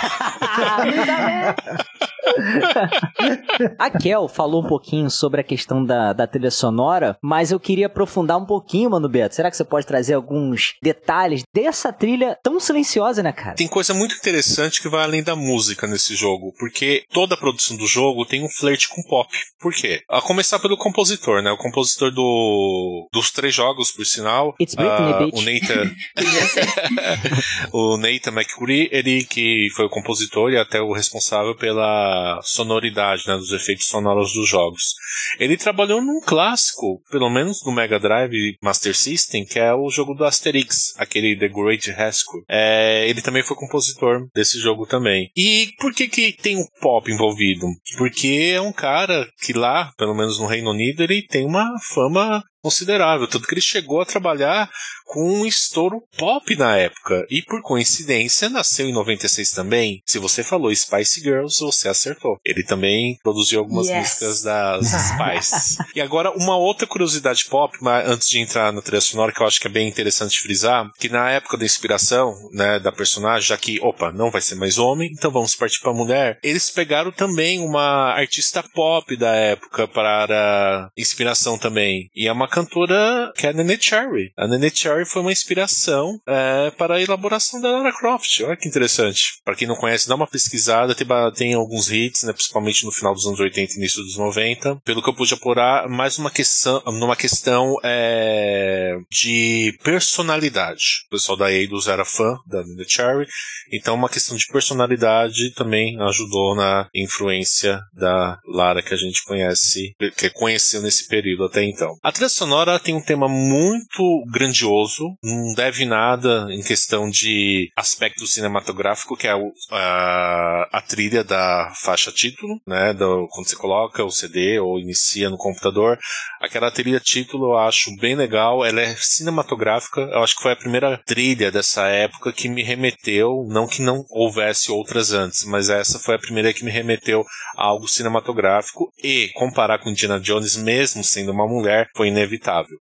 A Kel falou um pouquinho sobre a questão da, da trilha sonora, mas eu queria aprofundar um pouquinho, mano Beto. Será que você pode trazer alguns detalhes dessa trilha tão silenciosa, né, cara? Tem coisa muito interessante que vai além da música nesse jogo, porque toda a produção do jogo tem um flerte com pop. Por quê? A começar pelo compositor, né? O compositor do dos três jogos, por sinal. It's Britney, ah, bitch. o Nathan, (laughs) ser. (laughs) o Nathan McCree, ele que foi o compositor e até o responsável pela sonoridade, né, dos efeitos sonoros dos jogos. Ele trabalhou num clássico, pelo menos no Mega Drive Master System, que é o jogo do Asterix, aquele The Great Rescue. É, ele também foi compositor desse jogo também. E por que que tem o pop envolvido? Porque é um cara que lá, pelo menos no Reino Unido, ele tem uma fama considerável, tanto que ele chegou a trabalhar com um estouro pop na época. E por coincidência, nasceu em 96 também. Se você falou Spice Girls, você acertou. Ele também produziu algumas Yes. músicas das (laughs) Spice. e agora, uma outra curiosidade pop, mas antes de entrar na trilha sonora, que eu acho que é bem interessante frisar, que na época da inspiração, né, da personagem, já que, opa, não vai ser mais homem, então vamos partir pra mulher, eles pegaram também uma artista pop da época para inspiração também. E é uma cantora que é a Nene Cherry. A Nene Cherry foi uma inspiração é, para a elaboração da Lara Croft. Olha que interessante. Para quem não conhece, dá uma pesquisada, tem, tem alguns hits, né, principalmente no final dos anos 80 e início dos 90. Pelo que eu pude apurar, mais uma questão, numa questão é, de personalidade. O pessoal da Eidos era fã da Nene Cherry, então uma questão de personalidade também ajudou na influência da Lara que a gente conhece, que conheceu nesse período até então. A trilha sonora tem um tema muito grandioso, não deve nada em questão de aspecto cinematográfico, que é o- a, a trilha da faixa título, né, do, quando você coloca o CD ou inicia no computador. Aquela trilha título eu acho bem legal, ela é cinematográfica, eu acho que foi a primeira trilha dessa época que me remeteu, não que não houvesse outras antes, mas essa foi a primeira que me remeteu a algo cinematográfico e comparar com Indiana Jones, mesmo sendo uma mulher, foi inevitável.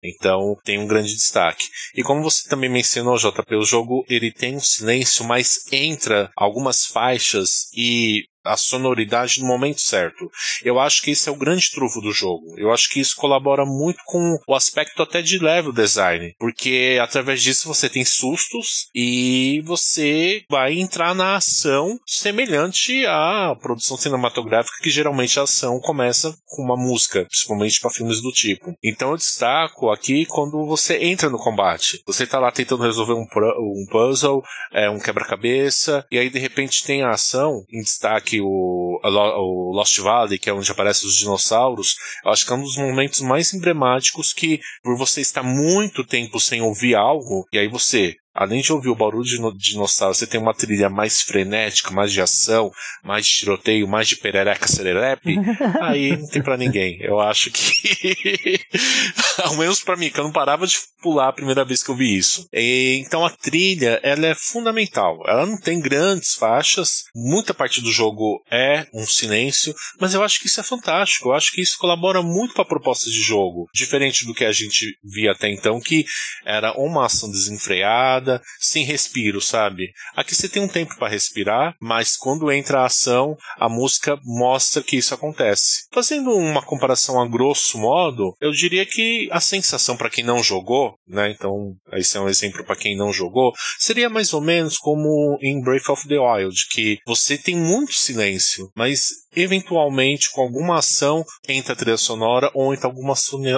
Então tem um grande destaque. E como você também mencionou, JP, o jogo ele tem um silêncio, mas entra algumas faixas e a sonoridade no momento certo. Eu acho que esse é o grande trunfo do jogo. Eu acho que isso colabora muito com o aspecto até de level design, porque através disso você tem sustos e você vai entrar na ação semelhante à produção cinematográfica, que geralmente a ação começa com uma música, principalmente para filmes do tipo. Então eu destaco aqui quando você entra no combate. Você tá lá tentando resolver um, um puzzle, é, um quebra-cabeça, e aí de repente tem a ação, em destaque o, o Lost Valley, que é onde aparecem os dinossauros. Eu acho que é um dos momentos mais emblemáticos que, por você estar muito tempo sem ouvir algo, e aí você. Além de ouvir o barulho de no- dinossauro, você tem uma trilha mais frenética, mais de ação, mais de tiroteio, mais de perereca serelepe. (laughs) aí não tem pra ninguém. Eu acho que. (laughs) Ao menos pra mim, que eu não parava de pular a primeira vez que eu vi isso. E, então a trilha, ela é fundamental. Ela não tem grandes faixas, muita parte do jogo é um silêncio, mas eu acho que isso é fantástico. Eu acho que isso colabora muito para a proposta de jogo, diferente do que a gente via até então, que era uma ação desenfreada, sem respiro, sabe? Aqui você tem um tempo para respirar, mas quando entra a ação, a música mostra que isso acontece. Fazendo uma comparação a grosso modo, eu diria que a sensação para quem não jogou, né? Então, esse é um exemplo para quem não jogou, seria mais ou menos como em Breath of the Wild, que você tem muito silêncio, mas eventualmente com alguma ação entra a trilha sonora ou entra alguma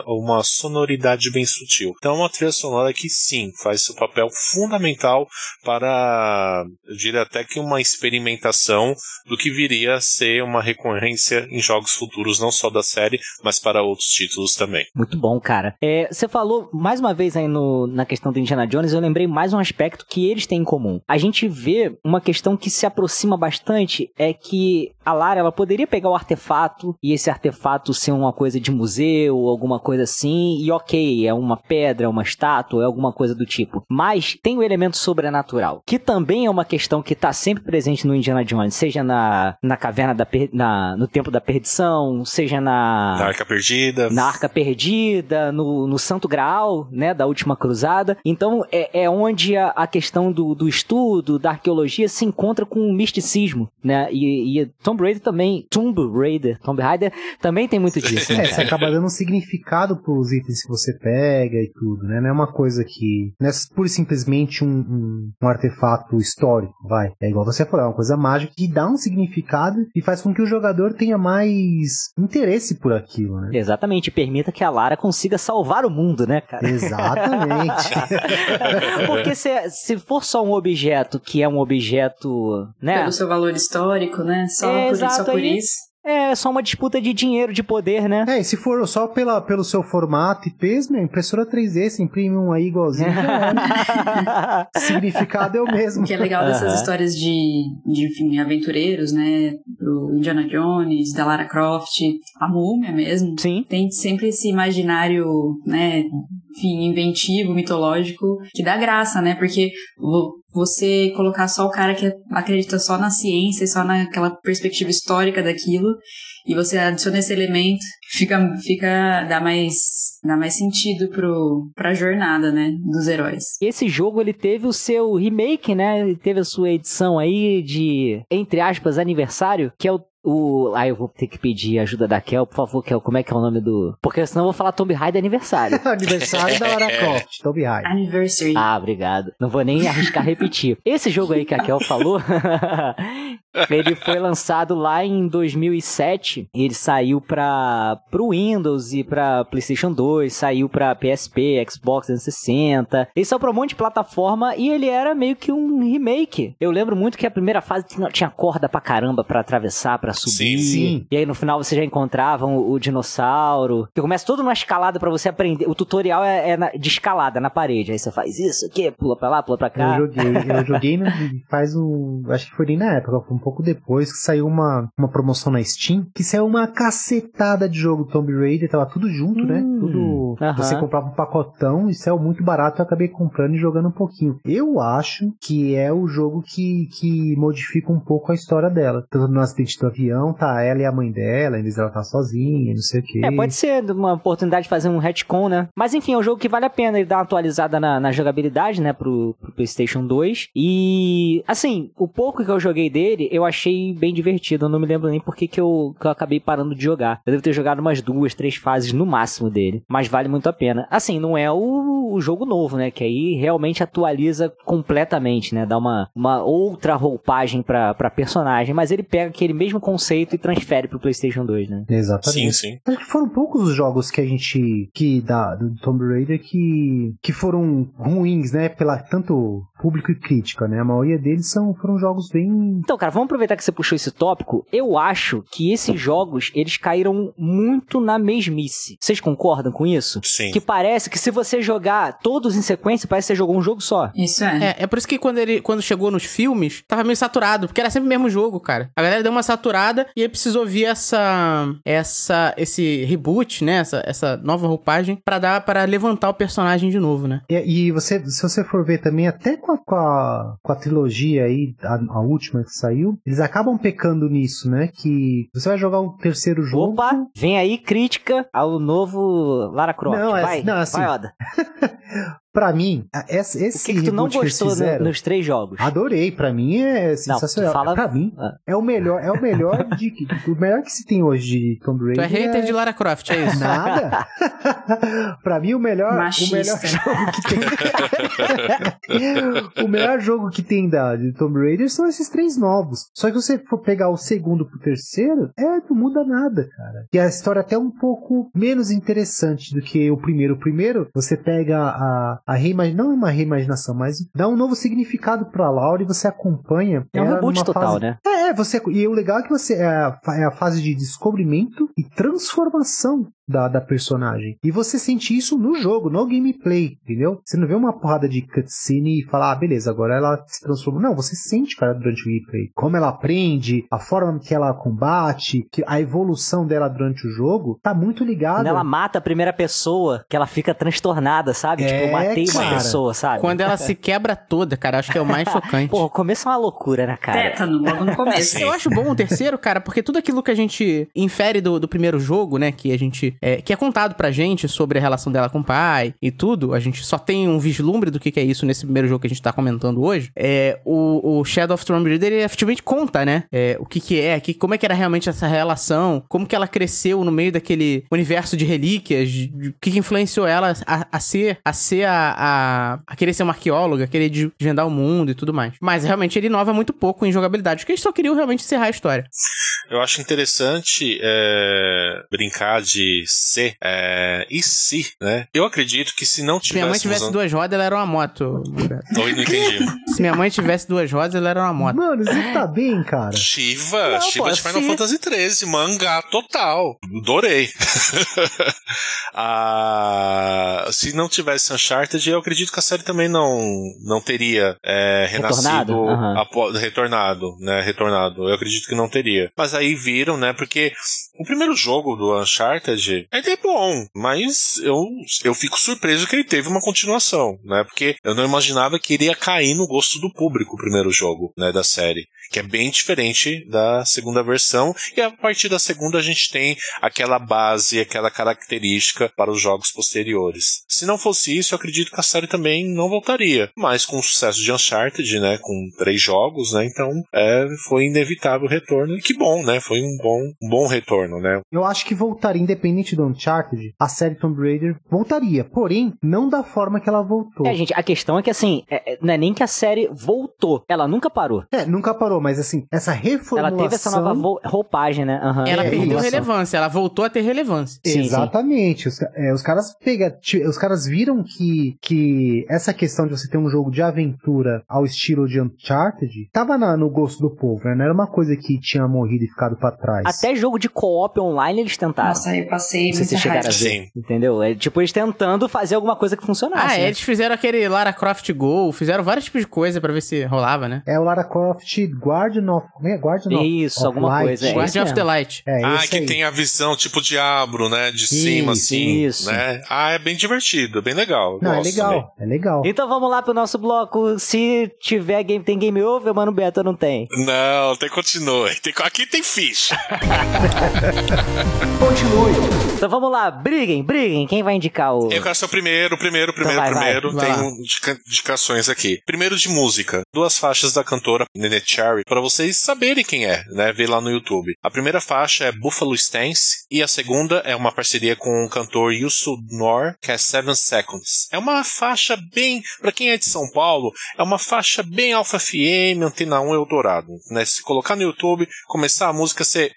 uma sonoridade bem sutil. Então é uma trilha sonora que sim, faz seu papel fundamental para, eu diria até que uma experimentação do que viria a ser uma recorrência em jogos futuros, não só da série, mas para outros títulos também. Muito bom, cara. É, você falou mais uma vez aí no, na questão do Indiana Jones, eu lembrei mais um aspecto que eles têm em comum. A gente vê uma questão que se aproxima bastante, é que a Lara, ela poderia pegar o artefato e esse artefato ser uma coisa de museu, alguma coisa assim, e ok, é uma pedra, é uma estátua, é alguma coisa do tipo. Mas tem o elemento sobrenatural, que também é uma questão que tá sempre presente no Indiana Jones, seja na, na caverna da per- na, no tempo da perdição, seja na Na Arca Perdida. na Arca Perdida, no, no Santo Graal, né, da Última Cruzada. Então é, é onde a, a questão do, do estudo, da arqueologia se encontra com o misticismo, né? E, e Tomb Raider também, Tomb Raider, Tomb Raider também tem muito disso. (laughs) É, né, você cara? acaba dando um significado pros itens que você pega e tudo, né? Não é uma coisa que. Não é pura e simplesmente um, um, um artefato histórico, vai. É igual você falou, é uma coisa mágica que dá um significado e faz com que o jogador tenha mais interesse por aquilo, né? Exatamente, permita que a Lara consiga salvar o mundo, né, cara? Exatamente. (laughs) Porque se, se for só um objeto que é um objeto, né? Pelo seu valor histórico, né? Só, É, por, só exato, por isso. É só uma disputa de dinheiro, de poder, né? É, e se for só pela, pelo seu formato e peso, minha impressora 3D, você imprime um aí igualzinho. (laughs) Significado é o mesmo. O que é legal dessas Aham. histórias de, de enfim, aventureiros, né? Do Indiana Jones, da Lara Croft, a múmia mesmo. Sim. Tem sempre esse imaginário, né? Enfim, inventivo, mitológico, que dá graça, né? Porque você colocar só o cara que acredita só na ciência, e só naquela perspectiva histórica daquilo, e você adiciona esse elemento, fica, fica dá mais dá mais sentido pro, pra jornada, né, dos heróis. Esse jogo ele teve o seu remake, né? Ele teve a sua edição aí de, entre aspas, aniversário, que é o. o... Ah, eu vou ter que pedir ajuda da Kel, por favor, Kel, como é que é o nome do. Porque senão eu vou falar Tomb Raider aniversário. (laughs) Aniversário da Lara (laughs) Croft, Tomb Raider. Anniversary. Ah, obrigado. Não vou nem arriscar repetir. Esse jogo aí que a Kel falou, (laughs) ele foi lançado lá em 2007. Ele saiu para pro Windows e para PlayStation 2, saiu para PSP, Xbox 360. Ele saiu pra um monte de plataforma e ele era meio que um remake. Eu lembro muito que a primeira fase tinha, tinha corda pra caramba pra atravessar, pra subir. Sim. Sim. E aí no final você já encontrava o, o dinossauro. Que começa todo numa escalada pra você aprender. O tutorial é, é na- de escalada na parede. Aí você faz isso aqui, pula pra lá, pula pra cá. Eu joguei, eu joguei no- faz um. Acho que foi nem na época, um pouco depois que saiu uma, uma promoção na Steam, que saiu uma cacetada de jogo Tomb Raider, tava tudo junto, né? Hum, Tudo. aham. Você comprava um pacotão e saiu muito barato, eu acabei comprando e jogando um pouquinho. Eu acho que é o jogo que, que modifica um pouco a história dela. Tanto no acidente do avião, tá ela e a mãe dela, em vez dela tá sozinha, não sei o quê. É, pode ser uma oportunidade de fazer um retcon, né? Mas enfim, é um jogo que vale a pena ele dar uma atualizada na, na jogabilidade, né, pro, pro PlayStation 2. E, assim, o pouco que eu joguei dele, eu achei bem divertido. Eu não me lembro nem por que que eu, que eu acabei parando de jogar. Eu devo ter jogado umas duas, três fases no máximo dele. Mas vale muito a pena. Assim, não é o, o jogo novo, né? Que aí realmente atualiza completamente, né? Dá uma, uma outra roupagem pra, pra personagem. Mas ele pega aquele mesmo conceito e transfere pro PlayStation 2, né? Exatamente. Sim, sim. Acho que foram poucos os jogos que a gente. que da, do Tomb Raider que, que foram ruins, né? Pela tanto público e crítica, né? A maioria deles são, foram jogos bem. Então, cara, vamos aproveitar que você puxou esse tópico. Eu acho que esses jogos, eles caíram muito na mesmice. Vocês concordam com isso? Sim. Que parece que se você jogar todos em sequência, parece que você jogou um jogo só. Isso é. É, é por isso que quando ele quando chegou nos filmes, tava meio saturado, porque era sempre o mesmo jogo, cara. A galera deu uma saturada e aí precisou vir essa essa esse reboot, né, essa, essa nova roupagem pra dar para levantar o personagem de novo, né? E, e você, se você for ver também, até com a, com a, com a trilogia aí, a, a última que saiu, eles acabam pecando nisso, né? Que você vai jogar o terceiro jogo. Opa, vem aí crítica ao novo Lara Croft. Não, é- vai, não, assim, vai, Oda. (laughs) Pra mim, a- esse, O esse que, que tu não gostou no- fizeram, nos três jogos? Adorei, pra mim é sensacional. tu fala- Pra mim Ah. é o melhor, é o melhor (laughs) de o melhor que se tem hoje de Tomb Tu é Raider. hater de Lara Croft, é isso? Nada. (laughs) pra mim o melhor, o melhor (laughs) jogo que tem. o melhor jogo que tem da de Tomb Raider são esses três novos. Só que se você for pegar o segundo pro terceiro, é não muda nada, cara. E a história é até um pouco menos interessante do que o primeiro. O primeiro, você pega a, a reimaginação, não é uma reimaginação, mas dá um novo significado pra Laura e você acompanha. É um reboot total, fase- né? é, você, e o legal é que você é a, é a fase de descobrimento e transformação da, da personagem. E você sente isso no jogo, no gameplay, entendeu? Você não vê uma porrada de cutscene e fala, ah, beleza, agora ela se transformou. Não, você sente, cara, durante o gameplay. Como ela aprende, a forma que ela combate, que a evolução dela durante o jogo, tá muito ligada. Quando ela mata a primeira pessoa, que ela fica transtornada, sabe? É, tipo, eu matei uma cara. pessoa, sabe? Quando ela se quebra toda, cara, acho que é o mais (laughs) chocante. Pô, o começo é uma loucura, né, cara? Tétano, logo no começo. Eu acho bom o terceiro, cara, porque tudo aquilo que a gente infere do, do primeiro jogo, né, que a gente é, que é contado pra gente sobre a relação dela com o pai e tudo, a gente só tem um vislumbre do que, que é isso nesse primeiro jogo que a gente tá comentando hoje. É o, o Shadow of Tomb Raider ele efetivamente conta, né, é, o que que é, que, como é que era realmente essa relação, como que ela cresceu no meio daquele universo de relíquias, o que, que influenciou ela a, a ser a ser a, a, a querer ser uma arqueóloga, a querer de- desvendar o mundo e tudo mais. Mas realmente ele inova muito pouco em jogabilidade, porque eles só queriam realmente encerrar a história. Eu acho interessante é, brincar de ser é, e se, né? Eu acredito que se não Se minha mãe tivesse tivesse duas rodas, ela era uma moto. Oi, não entendi. (laughs) Se minha mãe tivesse duas rodas, ela era uma moto. Mano, você tá bem, cara? Shiva, Não, Shiva pô, de Final se- Fantasy XIII, mangá total. Adorei. (laughs) Ah, se não tivesse Uncharted, eu acredito que a série também não, não teria é, Retornado? renascido, Aham. apo- retornado, né? Retornado. Eu acredito que não teria. Mas aí viram, né? Porque o primeiro jogo do Uncharted, ele é bom, mas eu, eu fico surpreso que ele teve uma continuação, né? Porque eu não imaginava que iria cair no gosto do público o primeiro jogo, né? Da série. Que é bem diferente da segunda versão. E a partir da segunda a gente tem aquela base, aquela característica para os jogos posteriores. Se não fosse isso, eu acredito que a série também não voltaria. Mas com o sucesso de Uncharted, né? Com três jogos, né? Então é, foi inevitável o retorno. E que bom, né? Foi um bom, um bom retorno, né? Eu acho que voltaria, independente do Uncharted, a série Tomb Raider voltaria. Porém, não da forma que ela voltou. É, gente, a questão é que assim, é- é- não é nem que a série voltou, ela nunca parou. É, nunca parou, mas assim, essa reformulação... Ela teve essa nova roupagem, né? Aham. Ela É, perdeu relevância, ela voltou a ter relevância. Sim, sim. Exatamente. Os, ca- é, os caras pega, os caras viram que, que essa questão de você ter um jogo de aventura ao estilo de Uncharted tava na- no gosto do povo, né? Não era uma coisa que tinha morrido e ficado pra trás. Até jogo de co-op online eles tentaram. Nossa, eu passei Não sei se chegaram a ver. Sim. Entendeu? É tipo eles tentando fazer alguma coisa que funcionasse. Ah, né? eles fizeram aquele Lara Croft Go, fizeram vários tipos de coisa pra ver se rolava, né? É o Lara Croft Guardian of... como é? Guardian of- Isso, of alguma Light. coisa, é. Guardian esse of the. Light. É, ah, que aí. tem a visão tipo diabro, né? De cima, Isso, assim. isso. Né? Ah, é bem divertido, é bem legal. Não, é também. legal, é legal. Então vamos lá pro nosso bloco. Se tiver game, tem game over, mano, Beto não tem. Não, tem continue. Tem, aqui tem ficha. (laughs) Então vamos lá, briguem, briguem. Quem vai indicar o. Eu quero ser o primeiro, primeiro, o primeiro, Então vai, primeiro. vai. Vai Tem indica- indicações aqui. Primeiro de música. Duas faixas da cantora Nene Cherry, pra vocês saberem quem é, né? Ver lá no YouTube. A primeira faixa é Buffalo Stance e a segunda é uma parceria com o cantor Yusu Nor, que é Seven Seconds. É uma faixa bem, pra quem é de São Paulo, é uma faixa bem Alpha FM, Antena 1 Eldorado, né? Se colocar no YouTube, começar a música, você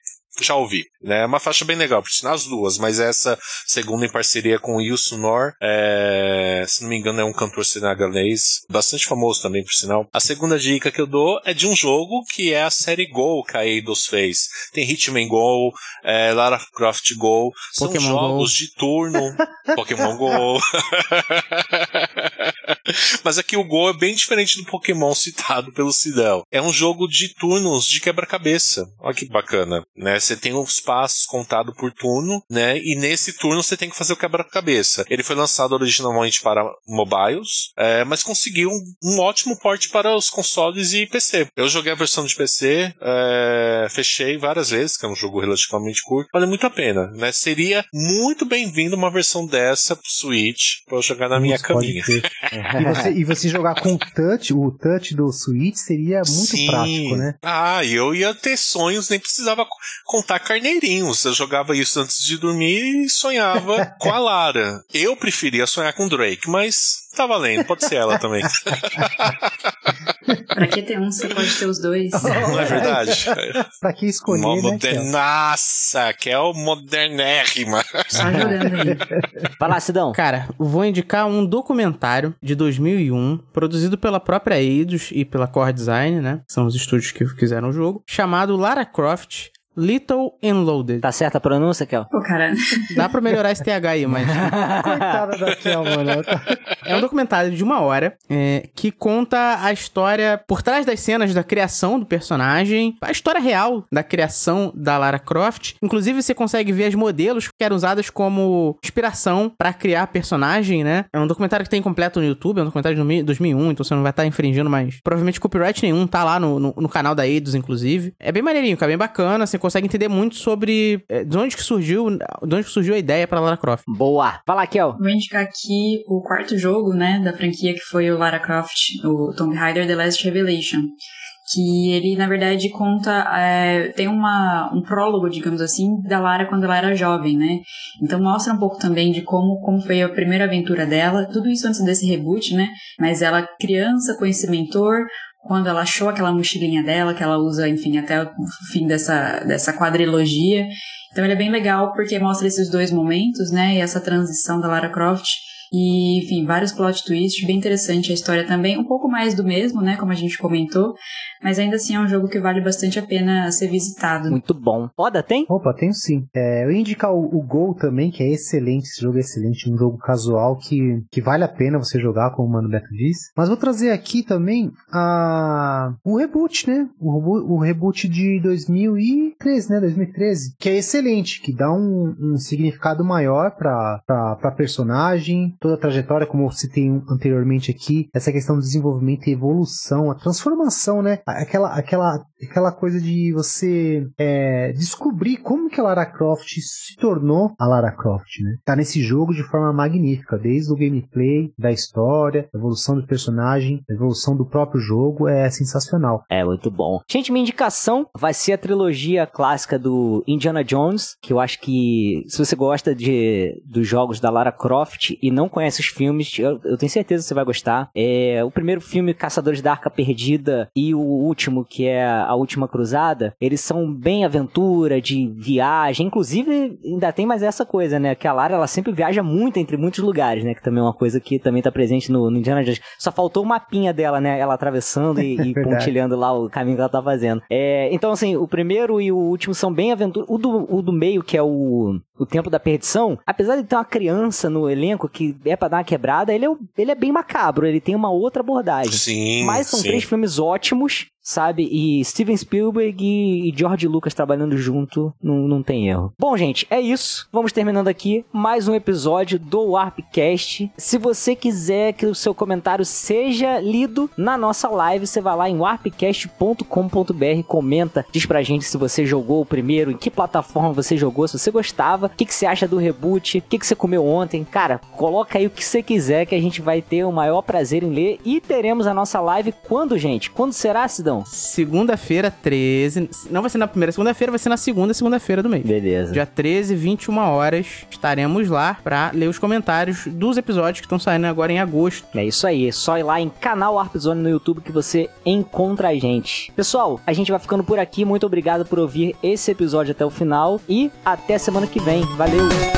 já ouvi, né? É uma faixa bem legal, por sinal as duas, mas essa segunda em parceria com o Wilson Nor, é, se não me engano é um cantor senegalês, bastante famoso também, por sinal. A segunda dica que eu dou é de um jogo que é a série Go que a Eidos fez. Tem Hitman Go, é, Lara Croft Go, são Pokémon jogos Go. de turno, (laughs) Pokémon Go. (laughs) Mas aqui o Go é bem diferente do Pokémon citado pelo Cidel. É um jogo de turnos de quebra-cabeça. Olha que bacana, né? Você tem os passos contados por turno, né? E nesse turno você tem que fazer o quebra-cabeça. Ele foi lançado originalmente para mobiles, é, mas conseguiu um, um ótimo porte para os consoles e PC. Eu joguei a versão de PC, é, fechei várias vezes, que é um jogo relativamente curto. Vale muito a pena, né? Seria muito bem-vindo uma versão dessa pro Switch eu jogar na minha Putz, pode caminha. E você, e você jogar com o touch, o touch do Switch seria muito Sim. prático, né? Ah, e eu ia ter sonhos, nem precisava co- contar carneirinhos. Eu jogava isso antes de dormir e sonhava (laughs) com a Lara. Eu preferia sonhar com o Drake, mas tá valendo, pode ser ela também. Pra que ter um, você pode ter os dois. (laughs) Não é verdade? (laughs) Pra que escolher, Uma né? modernaça, que é o modernérrima. Só jogando aí. Vai lá, Sidão. Cara, vou indicar um documentário de 2001, produzido pela própria Eidos e pela Core Design, né? São os estúdios que fizeram o jogo, chamado Lara Croft Little and Loaded. Tá certa a pronúncia, Kel? Pô, cara, Dá pra melhorar esse TH aí, mas (laughs) Coitada da Kel, mano. Tá- é um documentário de uma hora é, que conta a história por trás das cenas da criação do personagem, a história real da criação da Lara Croft. Inclusive, você consegue ver as modelos que eram usadas como inspiração pra criar a personagem, né? É um documentário que tem completo no YouTube, é um documentário de 2000 2001, então você não vai estar infringindo, mas provavelmente copyright nenhum tá lá no, no, no canal da Eidos, inclusive. É bem maneirinho, cara, bem bacana. Você consegue entender muito sobre é, de onde que surgiu, de onde que surgiu a ideia pra Lara Croft. Boa. Vai lá, Kel. vou indicar aqui o quarto jogo, né, da franquia que foi o Lara Croft, o Tomb Raider The Last Revelation. Que ele, na verdade, conta. é, tem uma, um prólogo, digamos assim, da Lara quando ela era jovem, né? Então mostra um pouco também de como, como foi a primeira aventura dela. Tudo isso antes desse reboot, né? Mas ela, criança, com esse mentor, quando ela achou aquela mochilinha dela, que ela usa, enfim, até o fim dessa, dessa quadrilogia. Então ele é bem legal porque mostra esses dois momentos, né? E essa transição da Lara Croft e, enfim, vários plot twists, bem interessante a história também, um pouco mais do mesmo, né, como a gente comentou, mas ainda assim é um jogo que vale bastante a pena ser visitado. Muito bom. Roda, tem? Opa, tenho sim. É, eu ia indicar o, o Gol também, que é excelente, esse jogo é excelente, um jogo casual que, que vale a pena você jogar, como o Mano Beto disse. Mas vou trazer aqui também a, o reboot, né, o, o reboot de 2013, né, 2013, que é excelente, que dá um, um significado maior pra, pra, pra personagem, toda a trajetória, como eu citei anteriormente aqui, essa questão do desenvolvimento e evolução, a transformação, né? Aquela, aquela, aquela coisa de você é, descobrir como que a Lara Croft se tornou a Lara Croft, né? Tá nesse jogo de forma magnífica, desde o gameplay, da história, a evolução do personagem, a evolução do próprio jogo, é sensacional. É, muito bom. Gente, minha indicação vai ser a trilogia clássica do Indiana Jones, que eu acho que se você gosta de, dos jogos da Lara Croft e não conhece os filmes, eu, eu tenho certeza que você vai gostar. É, o primeiro filme, Caçadores da Arca Perdida, e o último, que é A Última Cruzada, eles são bem aventura, de viagem. Inclusive, ainda tem mais essa coisa, né? Que a Lara, ela sempre viaja muito entre muitos lugares, né? Que também é uma coisa que também tá presente no, no Indiana Jones. Só faltou o mapinha dela, né? Ela atravessando e, (laughs) e pontilhando lá o caminho que ela tá fazendo. É, então, assim, o primeiro e o último são bem aventura. O do, o do meio, que é o, o Tempo da Perdição, apesar de ter uma criança no elenco que é pra dar uma quebrada, ele é, ele é bem macabro, ele tem uma outra abordagem. Sim. Mas são sim. três filmes ótimos sabe? E Steven Spielberg e George Lucas trabalhando junto, não, não tem erro. Bom, gente, é isso. Vamos terminando aqui mais um episódio do Warpcast. Se você quiser que o seu comentário seja lido na nossa live, você vai lá em warpcast.com.br, comenta, diz pra gente se você jogou o primeiro, em que plataforma você jogou, se você gostava, o que, que você acha do reboot, o que, que você comeu ontem. Cara, coloca aí o que você quiser que a gente vai ter o maior prazer em ler e teremos a nossa live quando, gente? Quando será, Sidão? Segunda-feira, 13. Não vai ser na primeira segunda-feira, vai ser na segunda segunda-feira do mês. Beleza. Dia 13, 21 horas, estaremos lá pra ler os comentários dos episódios que estão saindo agora em agosto. É isso aí, é só ir lá em canal Warp Zone no YouTube que você encontra a gente. Pessoal, a gente vai ficando por aqui. Muito obrigado por ouvir esse episódio até o final e até semana que vem. Valeu!